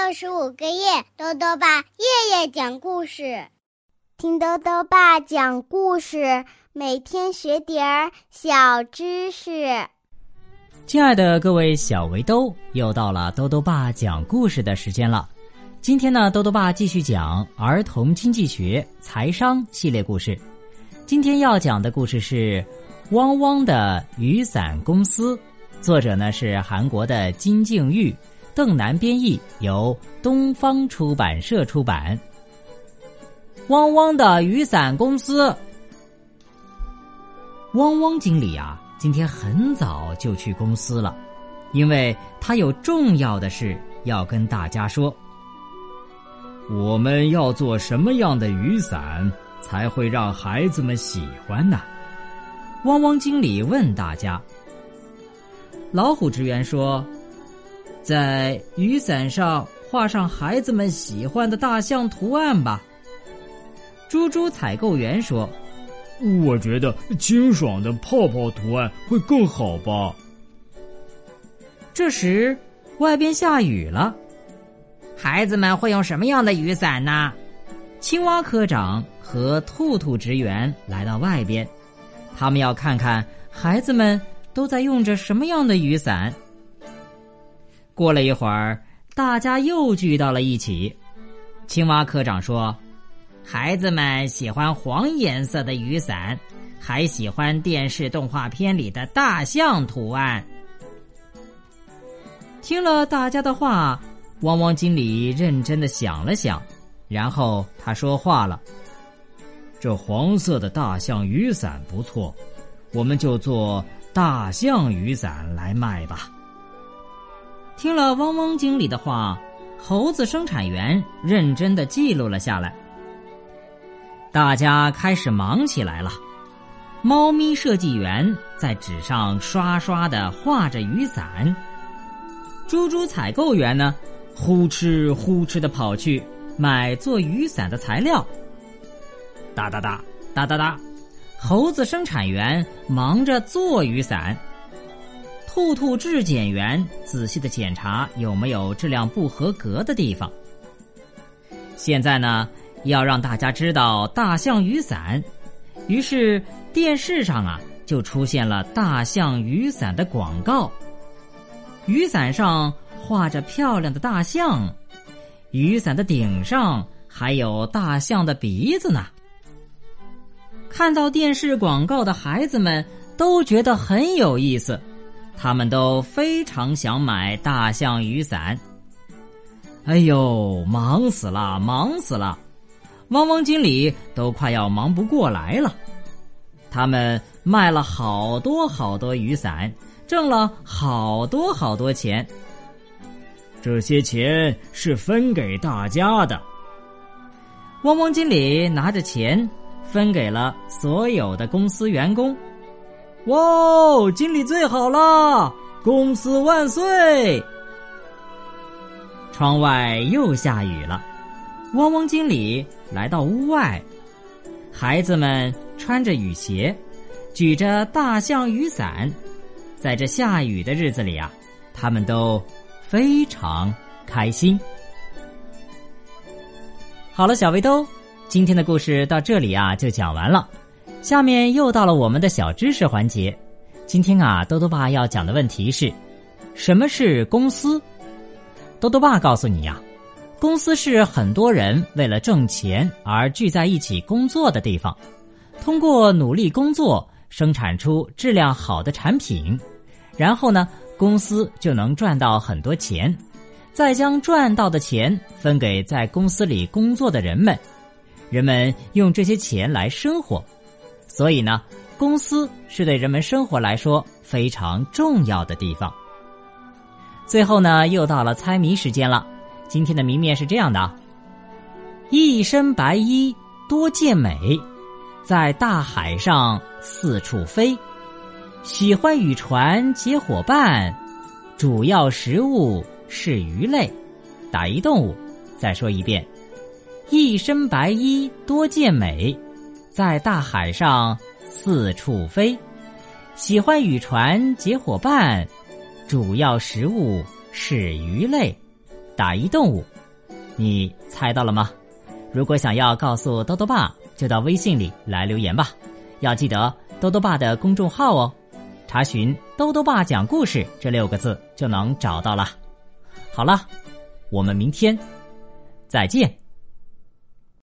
六十五个夜，豆豆爸夜夜讲故事，听豆豆爸讲故事，每天学点儿小知识。亲爱的各位小围兜，又到了豆豆爸讲故事的时间了。今天呢，豆豆爸继续讲儿童经济学、财商系列故事。今天要讲的故事是《汪汪的雨伞公司》，作者呢是韩国的金敬玉。邓南编译，由东方出版社出版。汪汪的雨伞公司，汪汪经理啊，今天很早就去公司了，因为他有重要的事要跟大家说。我们要做什么样的雨伞才会让孩子们喜欢呢？汪汪经理问大家。老虎职员说。在雨伞上画上孩子们喜欢的大象图案吧。猪猪采购员说：“我觉得清爽的泡泡图案会更好吧。”这时，外边下雨了，孩子们会用什么样的雨伞呢？青蛙科长和兔兔职员来到外边，他们要看看孩子们都在用着什么样的雨伞。过了一会儿，大家又聚到了一起。青蛙科长说：“孩子们喜欢黄颜色的雨伞，还喜欢电视动画片里的大象图案。”听了大家的话，汪汪经理认真的想了想，然后他说话了：“这黄色的大象雨伞不错，我们就做大象雨伞来卖吧。”听了汪汪经理的话，猴子生产员认真的记录了下来。大家开始忙起来了。猫咪设计员在纸上刷刷的画着雨伞。猪猪采购员呢，呼哧呼哧的跑去买做雨伞的材料。哒哒哒哒哒哒，猴子生产员忙着做雨伞。兔兔质检员仔细的检查有没有质量不合格的地方。现在呢，要让大家知道大象雨伞，于是电视上啊就出现了大象雨伞的广告。雨伞上画着漂亮的大象，雨伞的顶上还有大象的鼻子呢。看到电视广告的孩子们都觉得很有意思。他们都非常想买大象雨伞。哎呦，忙死了，忙死了！汪汪经理都快要忙不过来了。他们卖了好多好多雨伞，挣了好多好多钱。这些钱是分给大家的。汪汪经理拿着钱分给了所有的公司员工。哇哦，经理最好了！公司万岁！窗外又下雨了，汪汪经理来到屋外，孩子们穿着雨鞋，举着大象雨伞，在这下雨的日子里啊，他们都非常开心。好了，小围兜，今天的故事到这里啊就讲完了。下面又到了我们的小知识环节，今天啊，豆豆爸要讲的问题是：什么是公司？豆豆爸告诉你呀，公司是很多人为了挣钱而聚在一起工作的地方，通过努力工作生产出质量好的产品，然后呢，公司就能赚到很多钱，再将赚到的钱分给在公司里工作的人们，人们用这些钱来生活。所以呢，公司是对人们生活来说非常重要的地方。最后呢，又到了猜谜时间了。今天的谜面是这样的：一身白衣多健美，在大海上四处飞，喜欢与船结伙伴，主要食物是鱼类。打一动物。再说一遍：一身白衣多健美。在大海上四处飞，喜欢与船结伙伴，主要食物是鱼类。打一动物，你猜到了吗？如果想要告诉豆豆爸，就到微信里来留言吧。要记得豆豆爸的公众号哦，查询“豆豆爸讲故事”这六个字就能找到了。好了，我们明天再见。